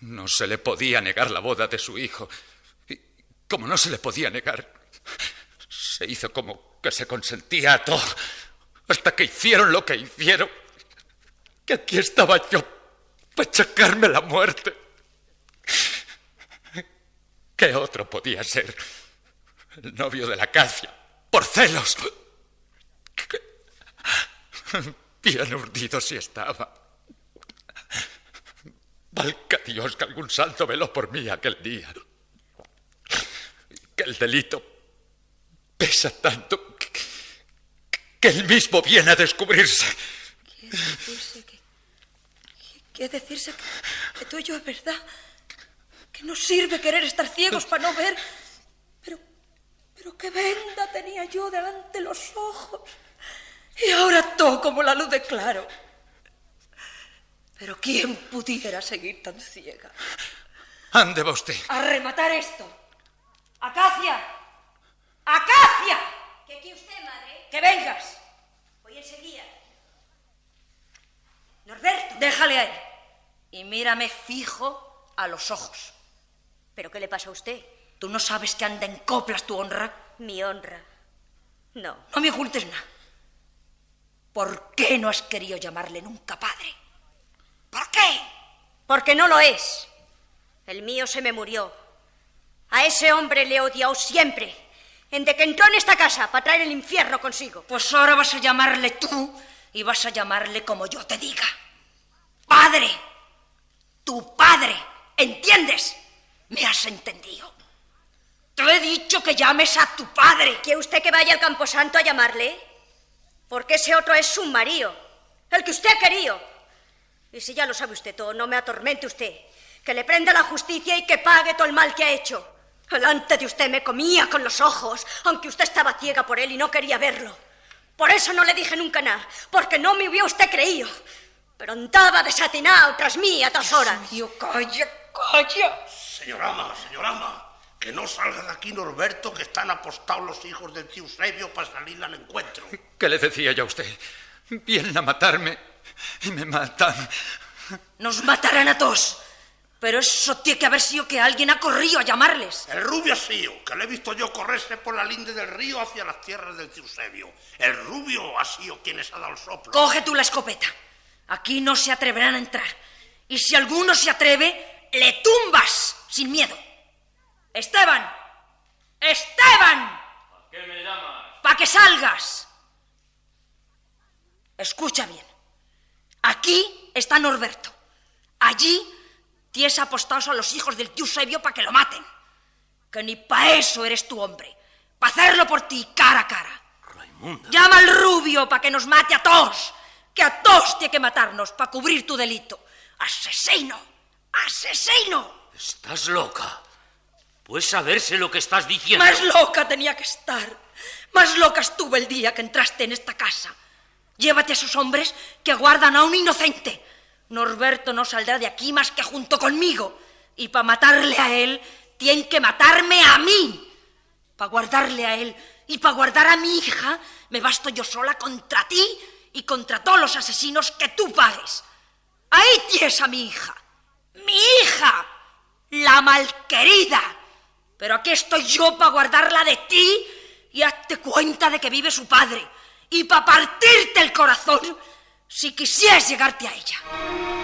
no se le podía negar la boda de su hijo. Y como no se le podía negar se hizo como que se consentía a todo, hasta que hicieron lo que hicieron. Que aquí estaba yo para chacarme la muerte. ¿Qué otro podía ser? El novio de la Cacia, por celos. Bien urdido si estaba. Valga Dios que algún santo veló por mí aquel día. Que el delito pesa tanto que, que él mismo viene a descubrirse. Quiere decirse que. Quiere decirse que, tú y yo es verdad. Que no sirve querer estar ciegos para no ver. Pero. Pero qué venda tenía yo delante los ojos. Y ahora todo como la luz de claro. Pero ¿quién pudiera seguir tan ciega? Ande va usted. A rematar esto. Acacia. ¡Acacia! ¿Qué quiere usted, madre? Que vengas. Voy enseguida. Norberto. Déjale ahí. Y mírame fijo a los ojos. ¿Pero qué le pasa a usted? ¿Tú no sabes que anda en coplas tu honra? Mi honra. No. No me ocultes nada. ¿Por qué no has querido llamarle nunca padre? ¿Por qué? Porque no lo es. El mío se me murió. A ese hombre le he odiado siempre en de que entró en esta casa para traer el infierno consigo. Pues ahora vas a llamarle tú y vas a llamarle como yo te diga. Padre, tu padre, ¿entiendes? ¿Me has entendido? Te he dicho que llames a tu padre. ¿Quiere usted que vaya al camposanto a llamarle? Porque ese otro es su marido, el que usted ha querido. Y si ya lo sabe usted todo, no me atormente usted. Que le prenda la justicia y que pague todo el mal que ha hecho. Delante de usted me comía con los ojos, aunque usted estaba ciega por él y no quería verlo. Por eso no le dije nunca nada, porque no me hubiera usted creído. Pero andaba desatinado tras mí a todas horas. Dios, calla, calla. Señor ama, señor ama, que no salga de aquí Norberto, que están apostados los hijos del tío Eusebio para salir al encuentro. ¿Qué le decía yo a usted? Vienen a matarme y me matan. Nos matarán a todos. Pero eso tiene que haber sido que alguien ha corrido a llamarles. El rubio ha sido, que le he visto yo correrse por la linde del río hacia las tierras del Eusebio. El rubio ha sido quien les ha dado el soplo. Coge tú la escopeta. Aquí no se atreverán a entrar. Y si alguno se atreve, le tumbas sin miedo. Esteban. Esteban. ¿Para qué me llamas? Para que salgas. Escucha bien. Aquí está Norberto. Allí Tienes apostados a los hijos del tío Eusebio para que lo maten. Que ni para eso eres tu hombre. Para hacerlo por ti, cara a cara. Raimundo. Llama al rubio para que nos mate a todos. Que a todos tiene que matarnos para cubrir tu delito. ¡Asesino! ¡Asesino! Estás loca. Puedes saberse lo que estás diciendo. Más loca tenía que estar. Más loca estuve el día que entraste en esta casa. Llévate a esos hombres que guardan a un inocente Norberto no saldrá de aquí más que junto conmigo. Y para matarle a él, tienen que matarme a mí. Para guardarle a él y para guardar a mi hija, me basto yo sola contra ti y contra todos los asesinos que tú pagues. Ahí tienes a mi hija. Mi hija. La malquerida. Pero aquí estoy yo para guardarla de ti y hazte cuenta de que vive su padre. Y para partirte el corazón si quisieras llegarte a ella.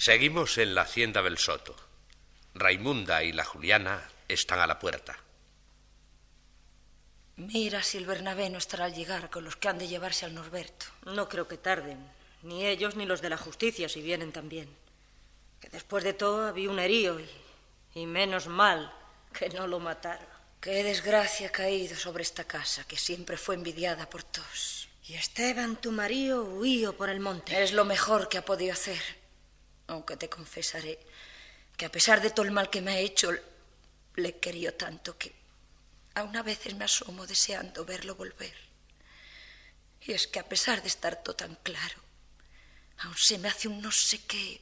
Seguimos en la hacienda del Soto. Raimunda y la Juliana están a la puerta. Mira si el Bernabé no estará al llegar con los que han de llevarse al Norberto. No creo que tarden, ni ellos ni los de la justicia si vienen también. Que después de todo había un herido y, y menos mal que no lo mataron. Qué desgracia ha caído sobre esta casa, que siempre fue envidiada por todos. Y Esteban, tu marido, huío por el monte. Es lo mejor que ha podido hacer. Aunque te confesaré que a pesar de todo el mal que me ha hecho, le he querido tanto que a veces me asomo deseando verlo volver. Y es que a pesar de estar todo tan claro, aún se me hace un no sé qué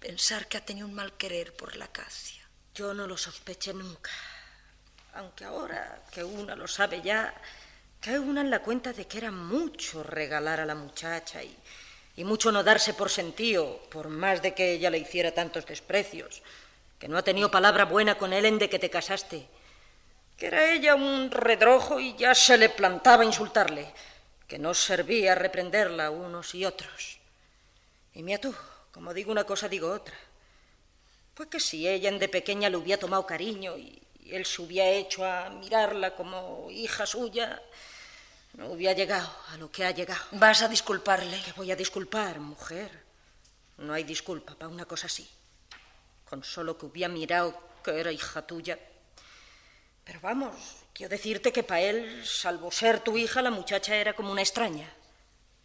pensar que ha tenido un mal querer por la Cacia. Yo no lo sospeché nunca. Aunque ahora que una lo sabe ya, cae una en la cuenta de que era mucho regalar a la muchacha y, y mucho no darse por sentido, por más de que ella le hiciera tantos desprecios, que no ha tenido palabra buena con él en de que te casaste, que era ella un redrojo y ya se le plantaba insultarle, que no servía reprenderla unos y otros. Y mira tú, como digo una cosa, digo otra. Pues que si ella en de pequeña le hubiera tomado cariño y él se hubiera hecho a mirarla como hija suya, no hubiera llegado a lo que ha llegado. ¿Vas a disculparle? Que voy a disculpar, mujer. No hay disculpa para una cosa así. Con solo que hubiera mirado que era hija tuya. Pero vamos, quiero decirte que para él, salvo ser tu hija, la muchacha era como una extraña.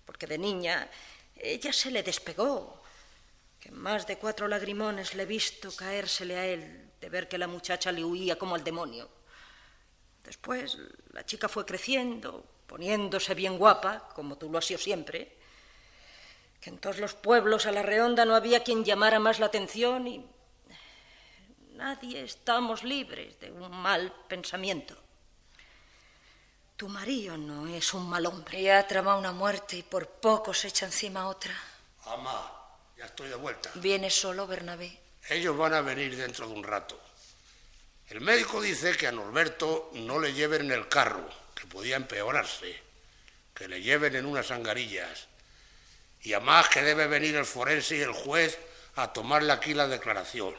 Porque de niña ella se le despegó. Que más de cuatro lagrimones le he visto caérsele a él de ver que la muchacha le huía como al demonio. Después la chica fue creciendo, poniéndose bien guapa, como tú lo has sido siempre, que en todos los pueblos a la redonda no había quien llamara más la atención y nadie estamos libres de un mal pensamiento. Tu marido no es un mal hombre. Y ha tramado una muerte y por poco se echa encima otra. Ama, ya estoy de vuelta. ¿Viene solo, Bernabé? Ellos van a venir dentro de un rato. El médico dice que a Norberto no le lleven en el carro, que podía empeorarse, que le lleven en unas angarillas. Y además que debe venir el forense y el juez a tomarle aquí la declaración.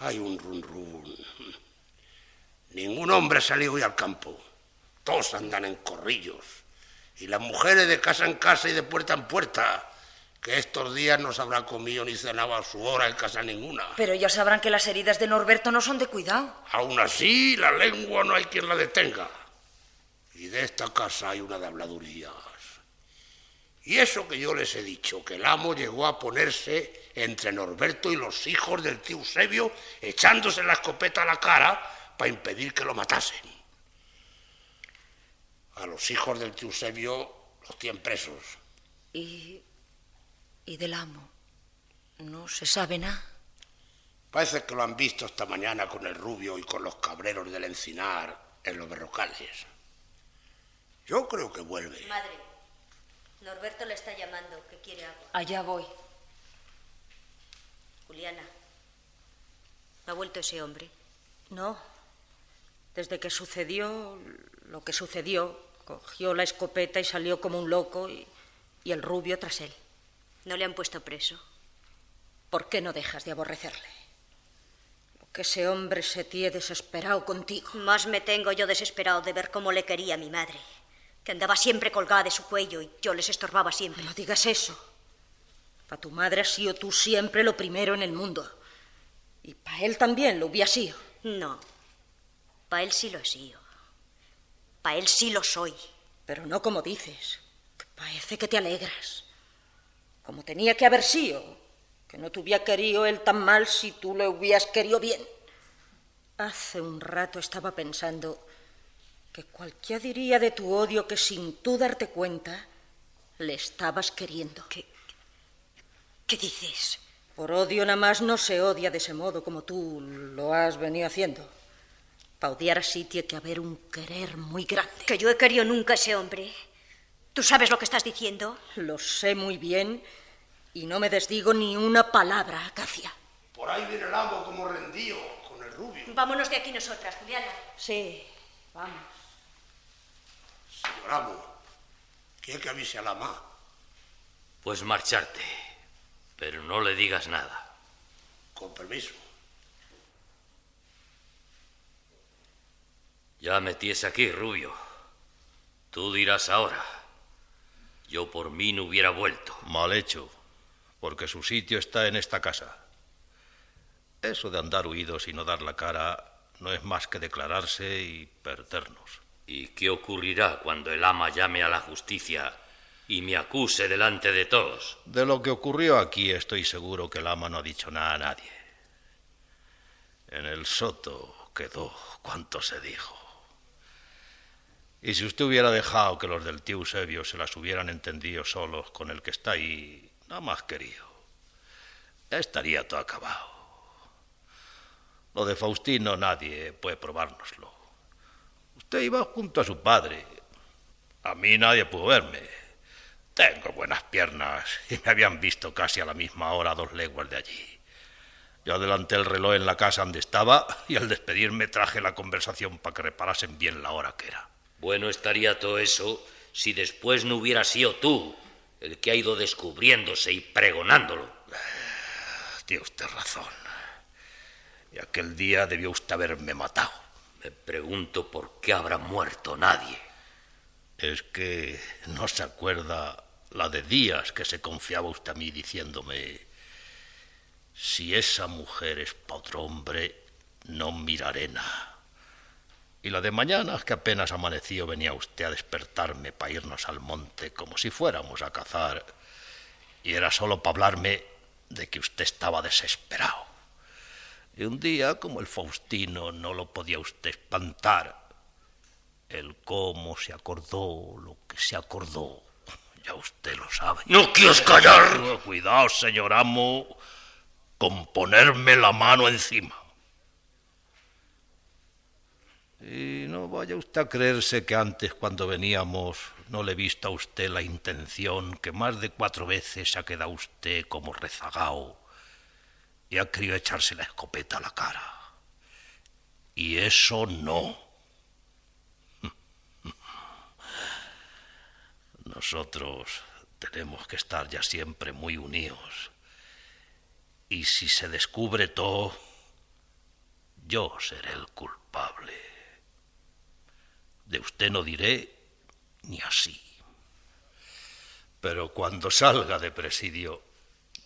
Hay un run run. Ningún hombre ha salido hoy al campo. Todos andan en corrillos. Y las mujeres de casa en casa y de puerta en puerta que estos días no se habrá comido ni cenado a su hora en casa ninguna. Pero ya sabrán que las heridas de Norberto no son de cuidado. Aún así, la lengua no hay quien la detenga. Y de esta casa hay una de habladurías. Y eso que yo les he dicho, que el amo llegó a ponerse entre Norberto y los hijos del tío Eusebio, echándose la escopeta a la cara para impedir que lo matasen. A los hijos del tío Eusebio los tienen presos. ¿Y ¿Y del amo? ¿No se sabe nada? Parece que lo han visto esta mañana con el rubio y con los cabreros del encinar en los berrocales. Yo creo que vuelve. Madre, Norberto le está llamando, que quiere agua. Allá voy. Juliana, ¿no ha vuelto ese hombre? No. Desde que sucedió lo que sucedió, cogió la escopeta y salió como un loco y, y el rubio tras él. ¿No le han puesto preso? ¿Por qué no dejas de aborrecerle? Lo que ese hombre se tiene desesperado contigo. Más me tengo yo desesperado de ver cómo le quería mi madre, que andaba siempre colgada de su cuello y yo les estorbaba siempre. No digas eso. Para tu madre has sido tú siempre lo primero en el mundo. Y para él también lo hubiera sido. No, para él sí lo he sido. Para él sí lo soy. Pero no como dices. Que parece que te alegras como tenía que haber sido, que no te hubiera querido él tan mal si tú le hubieras querido bien. Hace un rato estaba pensando que cualquiera diría de tu odio que sin tú darte cuenta le estabas queriendo. ¿Qué, qué dices? Por odio nada más no se odia de ese modo como tú lo has venido haciendo. Para odiar así tiene que haber un querer muy grande. Que yo he querido nunca a ese hombre. ¿Tú sabes lo que estás diciendo? Lo sé muy bien y no me desdigo ni una palabra, Acacia. Por ahí viene el amo como rendido con el rubio. Vámonos de aquí nosotras, Juliana. Sí, vamos. Señor amo, ¿quiere que avise a la ama? Pues marcharte. Pero no le digas nada. Con permiso. Ya metíes aquí, Rubio. Tú dirás ahora. Yo por mí no hubiera vuelto. Mal hecho, porque su sitio está en esta casa. Eso de andar huidos y no dar la cara no es más que declararse y perdernos. ¿Y qué ocurrirá cuando el ama llame a la justicia y me acuse delante de todos? De lo que ocurrió aquí estoy seguro que el ama no ha dicho nada a nadie. En el soto quedó cuanto se dijo. Y si usted hubiera dejado que los del tío Eusebio se las hubieran entendido solos con el que está ahí, nada más querido, estaría todo acabado. Lo de Faustino nadie puede probárnoslo. Usted iba junto a su padre. A mí nadie pudo verme. Tengo buenas piernas y me habían visto casi a la misma hora dos leguas de allí. Yo adelanté el reloj en la casa donde estaba y al despedirme traje la conversación para que reparasen bien la hora que era. Bueno estaría todo eso si después no hubiera sido tú el que ha ido descubriéndose y pregonándolo. Tiene usted razón. Y aquel día debió usted haberme matado. Me pregunto por qué habrá muerto nadie. Es que no se acuerda la de días que se confiaba usted a mí diciéndome, si esa mujer es para otro hombre, no miraré nada. Y la de mañana, que apenas amaneció, venía usted a despertarme para irnos al monte como si fuéramos a cazar. Y era solo para hablarme de que usted estaba desesperado. Y un día, como el Faustino no lo podía usted espantar, el cómo se acordó, lo que se acordó, ya usted lo sabe. ¡No quieres callar! Cuidado, señor amo, con ponerme la mano encima. Y no vaya usted a creerse que antes, cuando veníamos, no le he visto a usted la intención que más de cuatro veces ha quedado usted como rezagao y ha querido echarse la escopeta a la cara. Y eso no. *laughs* Nosotros tenemos que estar ya siempre muy unidos. Y si se descubre todo, yo seré el culpable. De usted no diré ni así. Pero cuando salga de presidio,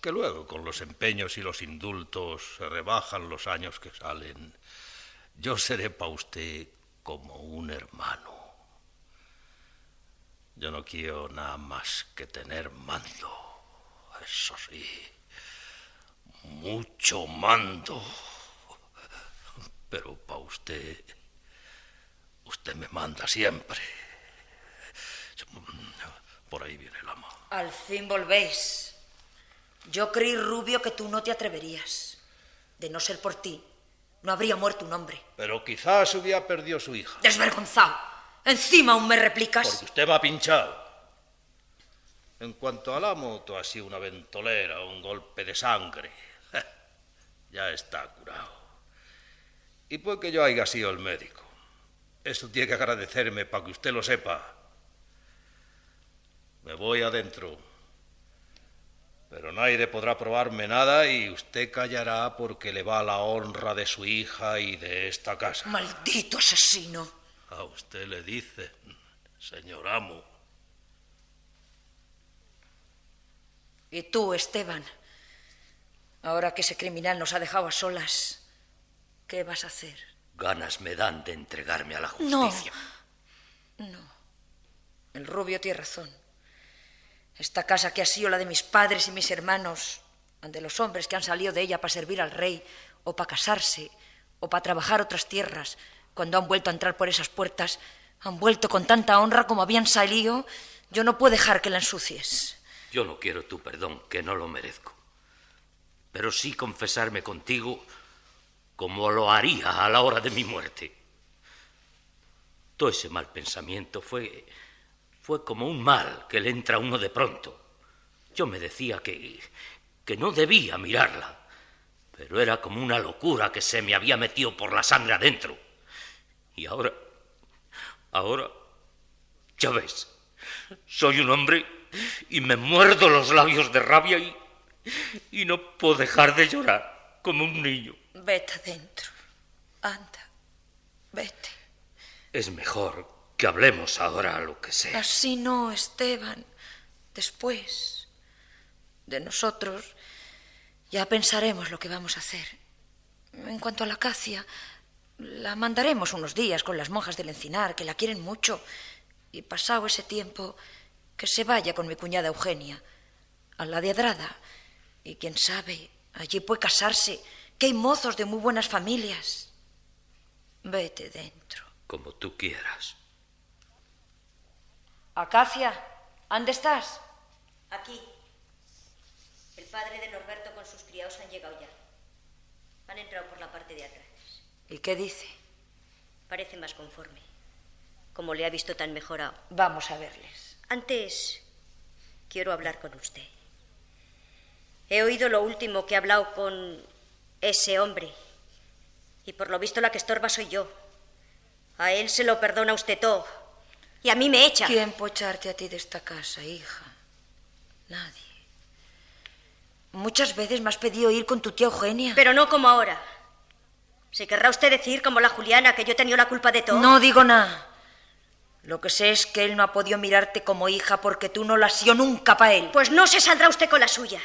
que luego con los empeños y los indultos se rebajan los años que salen, yo seré para usted como un hermano. Yo no quiero nada más que tener mando, eso sí, mucho mando. Pero para usted, usted me manda siempre. Por ahí viene el ama. Al fin volvéis. Yo creí, Rubio, que tú no te atreverías. De no ser por ti, no habría muerto un hombre. Pero quizás hubiera perdido su hija. Desvergonzado. Encima aún me replicas. Porque usted ha pinchado. En cuanto al amo, tú ha sido una ventolera, un golpe de sangre. *laughs* Ya está curado. Y pues que yo haya sido el médico. Eso tiene que agradecerme para que usted lo sepa. Me voy adentro. Pero nadie podrá probarme nada y usted callará porque le va la honra de su hija y de esta casa. Maldito asesino. A usted le dice, señor amo. Y tú, Esteban, ahora que ese criminal nos ha dejado a solas, ¿qué vas a hacer? Ganas me dan de entregarme a la justicia. No. No. El rubio tiene razón. Esta casa que ha sido la de mis padres y mis hermanos, de los hombres que han salido de ella para servir al rey, o para casarse, o para trabajar otras tierras, cuando han vuelto a entrar por esas puertas, han vuelto con tanta honra como habían salido, yo no puedo dejar que la ensucies. Yo no quiero tu perdón, que no lo merezco. Pero sí confesarme contigo como lo haría a la hora de mi muerte. Todo ese mal pensamiento fue fue como un mal que le entra a uno de pronto. Yo me decía que que no debía mirarla, pero era como una locura que se me había metido por la sangre adentro. Y ahora ahora ya ves, soy un hombre y me muerdo los labios de rabia y, y no puedo dejar de llorar como un niño. Vete adentro. Anda. Vete. Es mejor que hablemos ahora lo que sea. Así no, Esteban. Después de nosotros ya pensaremos lo que vamos a hacer. En cuanto a la Cacia, la mandaremos unos días con las monjas del encinar, que la quieren mucho, y pasado ese tiempo, que se vaya con mi cuñada Eugenia, a la de Adrada. Y quién sabe, allí puede casarse, que hay mozos de muy buenas familias. Vete dentro. Como tú quieras. Acacia, ¿dónde estás? Aquí. El padre de Norberto con sus criados han llegado ya. Han entrado por la parte de atrás. ¿Y qué dice? Parece más conforme. Como le ha visto tan mejorado. Vamos a verles. Antes, quiero hablar con usted. He oído lo último que ha hablado con ese hombre. Y por lo visto la que estorba soy yo. A él se lo perdona usted todo. Y a mí me echa. ¿Quién pocharte a ti de esta casa, hija? Nadie. Muchas veces me has pedido ir con tu tía Eugenia. Pero no como ahora. ¿Se querrá usted decir, como la Juliana, que yo he tenido la culpa de todo? No digo nada. Lo que sé es que él no ha podido mirarte como hija porque tú no la has sido nunca para él. Pues no se saldrá usted con la suya.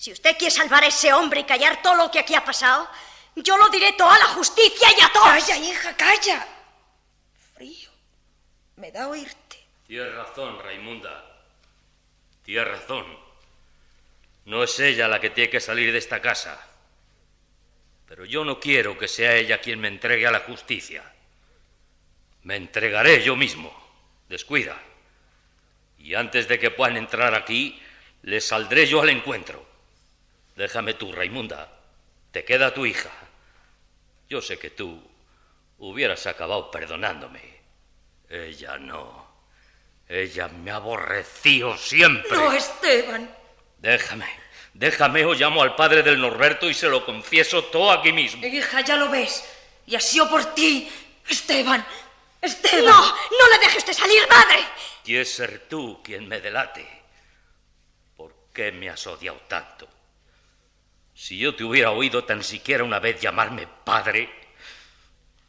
Si usted quiere salvar a ese hombre y callar todo lo que aquí ha pasado, yo lo diré todo a la justicia y a todos. Calla, hija, calla. Frío. Me da oírte. Tienes razón, Raimunda. Tienes razón. No es ella la que tiene que salir de esta casa. Pero yo no quiero que sea ella quien me entregue a la justicia. Me entregaré yo mismo. Descuida. Y antes de que puedan entrar aquí, les saldré yo al encuentro. Déjame tú, Raimunda. Te queda tu hija. Yo sé que tú hubieras acabado perdonándome. Ella no. Ella me aborreció siempre. No, Esteban. Déjame. Déjame o llamo al padre del Norberto y se lo confieso todo aquí mismo. Hija, ya lo ves. Y así o por ti, Esteban. Esteban. No, no le deje usted salir, madre. Quieres ser tú quien me delate. ¿Por qué me has odiado tanto? Si yo te hubiera oído tan siquiera una vez llamarme padre,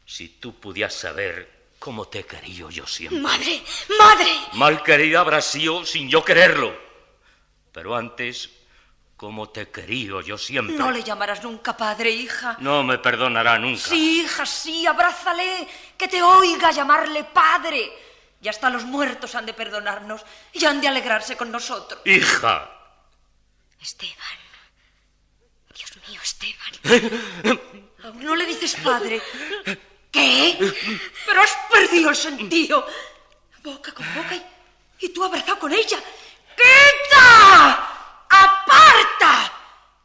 si tú pudieras saber cómo te he querido yo siempre. Madre, madre. Mal querida habrás sido sin yo quererlo. Pero antes, cómo te he querido yo siempre. No le llamarás nunca padre, hija. No me perdonará nunca. Sí, hija, sí, abrázale, que te oiga llamarle padre. Y hasta los muertos han de perdonarnos y han de alegrarse con nosotros. Hija. Esteban. Mío, Esteban. ¿Aún no le dices padre? ¿Qué? Pero has perdido el sentido. Boca con boca y, y tú abrazado con ella. ¡Quita! ¡Aparta!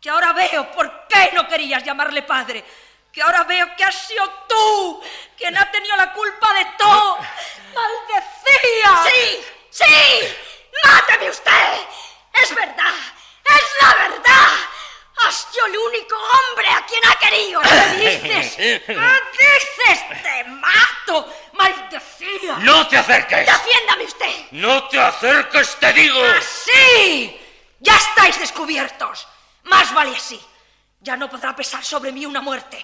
Que ahora veo por qué no querías llamarle padre. Que ahora veo que has sido tú quien ha tenido la culpa de todo. ¡Maldecía! ¡Sí! ¡Sí! ¡Máteme usted! ¡Es verdad! ¡Es la verdad! ¡Has sido el único hombre a quien ha querido! ¿Qué dices? ¿Qué dices? ¡Te mato! ¡Maldecida! ¡No te acerques! ¡Defiéndame usted! ¡No te acerques, te digo! ¡Así! ¡Ya estáis descubiertos! Más vale así. Ya no podrá pesar sobre mí una muerte.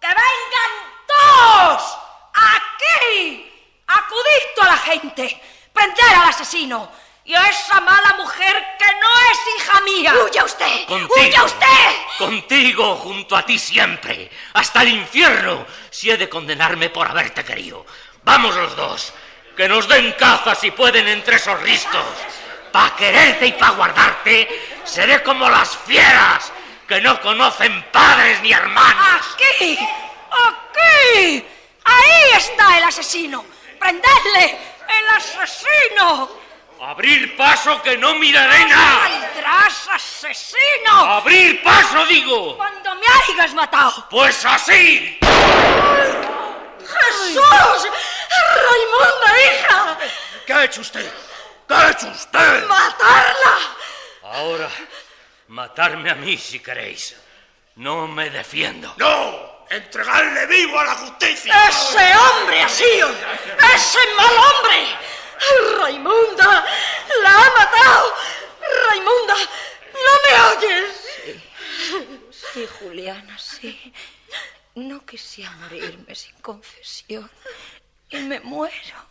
¡Que vengan todos! ¡Aquí! ¡Acudid a la gente! ¡Prender al asesino! Y a esa mala mujer que no es hija mía. ¡Huya usted! Contigo. ¡Huya usted! Contigo, junto a ti siempre, hasta el infierno, si he de condenarme por haberte querido. Vamos los dos, que nos den caza si pueden entre esos riscos. Pa' quererte y pa' guardarte, seré como las fieras, que no conocen padres ni hermanos. ¡Aquí! ¡Aquí! ¡Ahí está el asesino! ¡Prendedle! ¡El asesino! ¡Abrir paso que no miraré nada! ¡Saldrás, asesino! ¡Abrir paso, digo! ¡Cuando me hayas matado! ¡Pues así! ¡Jesús! ¡Raimunda, hija! ¿Qué ha hecho usted? ¿Qué ha hecho usted? ¡Matarla! Ahora, matarme a mí si queréis. No me defiendo. ¡No! ¡Entregarle vivo a la justicia! ¡Ese hombre ha sido! ¡Ese mal hombre! ¡Raimunda! ¡La ha matado! ¡Raimunda! ¿No me oyes? Sí, sí, Juliana, sí. No quisiera morirme sin confesión. Y me muero.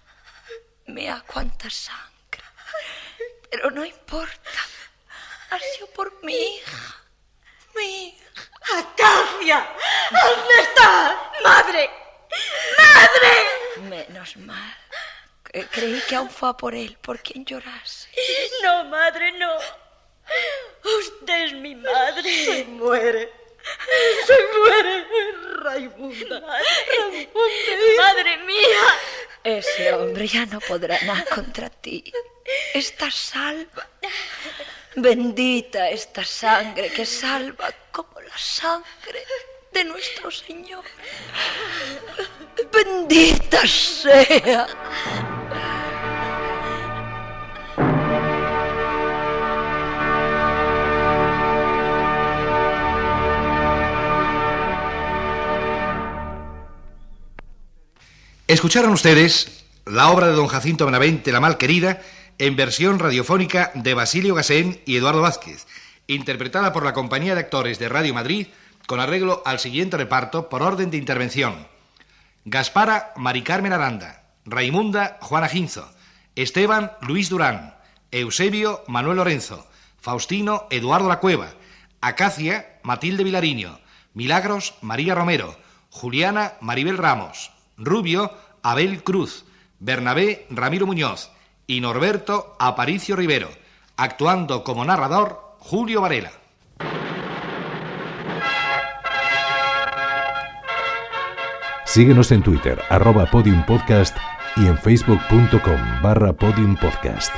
Mira cuánta sangre. Pero no importa. Ha sido por mi hija. Mi hija. ¡Acacia! ¿Dónde estás? ¡Madre! ¡Madre! Menos mal. Que creí que aún fue a por él, por quien llorase. No, madre, no. Usted es mi madre. Se muere. Se muere. Raimunda. Madre, madre mía. Ese hombre ya no podrá nada contra ti. Estás salva. Bendita esta sangre que salva como la sangre de nuestro Señor. Bendita sea. Escucharon ustedes la obra de don Jacinto Benavente, La Malquerida, en versión radiofónica de Basilio Gasén y Eduardo Vázquez, interpretada por la Compañía de Actores de Radio Madrid, con arreglo al siguiente reparto por orden de intervención. Gaspara, Mari Carmen Aranda, Raimunda, Juana Ginzo, Esteban, Luis Durán, Eusebio, Manuel Lorenzo, Faustino, Eduardo La Cueva, Acacia, Matilde Vilariño, Milagros, María Romero, Juliana, Maribel Ramos, Rubio, Abel Cruz, Bernabé, Ramiro Muñoz y Norberto, Aparicio Rivero, actuando como narrador, Julio Varela. Síguenos en Twitter, arroba podiumpodcast y en facebook.com barra podiumpodcast.